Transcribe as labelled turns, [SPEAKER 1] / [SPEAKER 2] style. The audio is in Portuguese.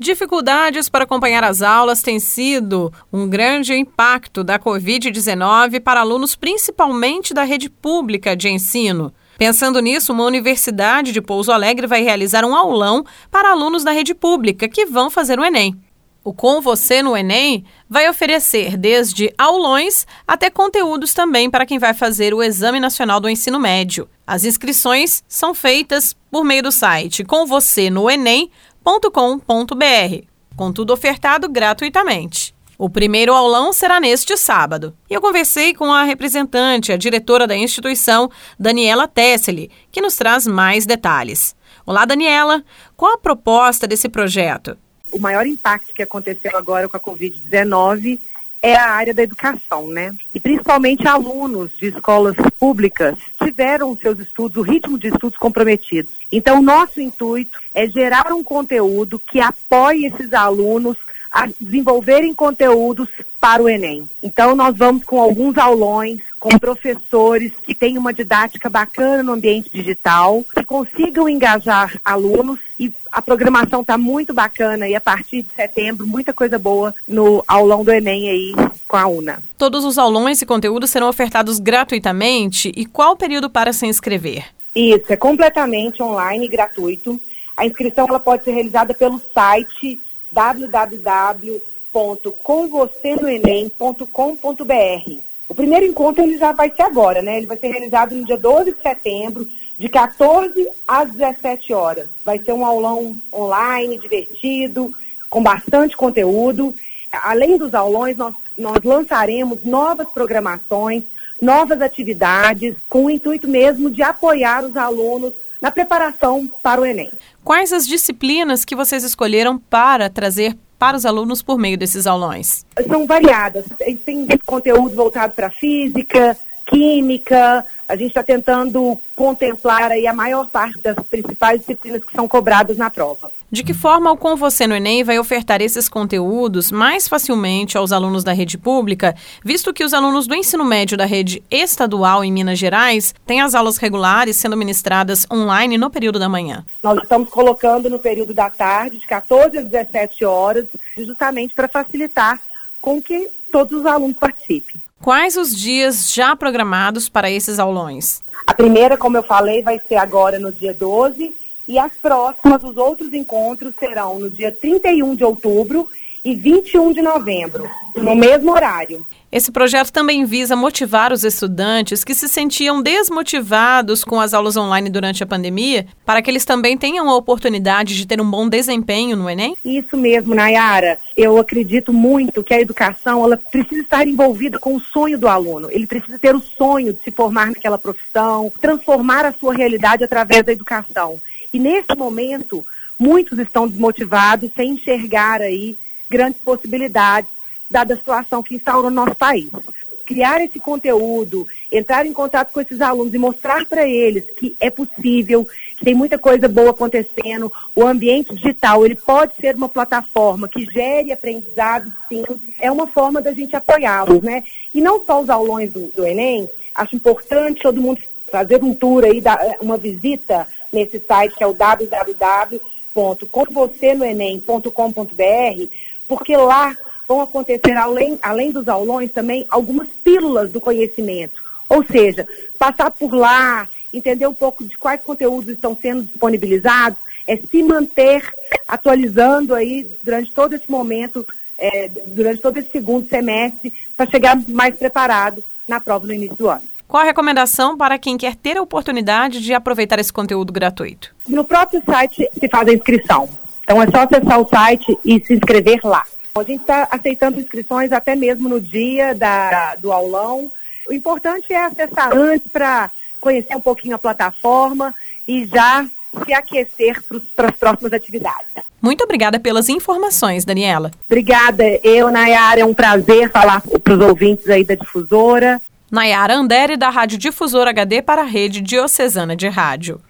[SPEAKER 1] Dificuldades para acompanhar as aulas têm sido um grande impacto da Covid-19 para alunos, principalmente da rede pública de ensino. Pensando nisso, uma universidade de Pouso Alegre vai realizar um aulão para alunos da rede pública que vão fazer o Enem. O Com Você no Enem vai oferecer desde aulões até conteúdos também para quem vai fazer o Exame Nacional do Ensino Médio. As inscrições são feitas por meio do site comvocênoenem.com.br, com tudo ofertado gratuitamente. O primeiro aulão será neste sábado. E eu conversei com a representante, a diretora da instituição, Daniela Tesseli, que nos traz mais detalhes. Olá, Daniela. Qual a proposta desse projeto?
[SPEAKER 2] O maior impacto que aconteceu agora com a Covid-19 é a área da educação, né? E principalmente alunos de escolas públicas tiveram seus estudos, o ritmo de estudos comprometidos. Então, nosso intuito é gerar um conteúdo que apoie esses alunos a desenvolverem conteúdos para o Enem. Então, nós vamos com alguns aulões, com professores que tenham uma didática bacana no ambiente digital, que consigam engajar alunos e a programação está muito bacana e a partir de setembro, muita coisa boa no aulão do Enem aí com a UNA.
[SPEAKER 1] Todos os aulões e conteúdos serão ofertados gratuitamente e qual o período para se inscrever?
[SPEAKER 2] Isso, é completamente online e gratuito. A inscrição ela pode ser realizada pelo site www.comvocenoenem.com.br. O primeiro encontro ele já vai ser agora, né? Ele vai ser realizado no dia 12 de setembro, de 14 às 17 horas. Vai ser um aulão online, divertido, com bastante conteúdo. Além dos aulões, nós, nós lançaremos novas programações, novas atividades, com o intuito mesmo de apoiar os alunos na preparação para o Enem.
[SPEAKER 1] Quais as disciplinas que vocês escolheram para trazer para os alunos por meio desses aulões?
[SPEAKER 2] São variadas. Tem conteúdo voltado para física, química, a gente está tentando contemplar aí a maior parte das principais disciplinas que são cobradas na prova.
[SPEAKER 1] De que forma o Com Você no Enem vai ofertar esses conteúdos mais facilmente aos alunos da rede pública, visto que os alunos do ensino médio da rede estadual em Minas Gerais têm as aulas regulares sendo ministradas online no período da manhã?
[SPEAKER 2] Nós estamos colocando no período da tarde, de 14 às 17 horas, justamente para facilitar com que todos os alunos participem.
[SPEAKER 1] Quais os dias já programados para esses aulões?
[SPEAKER 2] A primeira, como eu falei, vai ser agora no dia 12 e as próximas, os outros encontros serão no dia 31 de outubro e 21 de novembro, no mesmo horário.
[SPEAKER 1] Esse projeto também visa motivar os estudantes que se sentiam desmotivados com as aulas online durante a pandemia, para que eles também tenham a oportunidade de ter um bom desempenho no Enem?
[SPEAKER 2] Isso mesmo, Nayara. Eu acredito muito que a educação ela precisa estar envolvida com o sonho do aluno. Ele precisa ter o sonho de se formar naquela profissão, transformar a sua realidade através da educação. E nesse momento, muitos estão desmotivados sem enxergar aí grandes possibilidades dada a situação que instaurou no nosso país. Criar esse conteúdo, entrar em contato com esses alunos e mostrar para eles que é possível, que tem muita coisa boa acontecendo. O ambiente digital, ele pode ser uma plataforma que gere aprendizado, sim. É uma forma da gente apoiá-los, né? E não só os aulões do, do Enem, acho importante todo mundo fazer um tour aí, uma visita nesse site que é o www.comvocenoenem.com.br, porque lá vão acontecer, além, além dos aulões, também algumas pílulas do conhecimento. Ou seja, passar por lá, entender um pouco de quais conteúdos estão sendo disponibilizados, é se manter atualizando aí durante todo esse momento, é, durante todo esse segundo semestre, para chegar mais preparado na prova no início do ano.
[SPEAKER 1] Qual a recomendação para quem quer ter a oportunidade de aproveitar esse conteúdo gratuito?
[SPEAKER 2] No próprio site se faz a inscrição. Então é só acessar o site e se inscrever lá. A gente está aceitando inscrições até mesmo no dia da, do aulão. O importante é acessar antes para conhecer um pouquinho a plataforma e já se aquecer para as próximas atividades.
[SPEAKER 1] Muito obrigada pelas informações, Daniela.
[SPEAKER 2] Obrigada. Eu, Nayara, é um prazer falar para os ouvintes aí da difusora.
[SPEAKER 1] Nayara Andere, da Rádio Difusora HD para a Rede Diocesana de Rádio.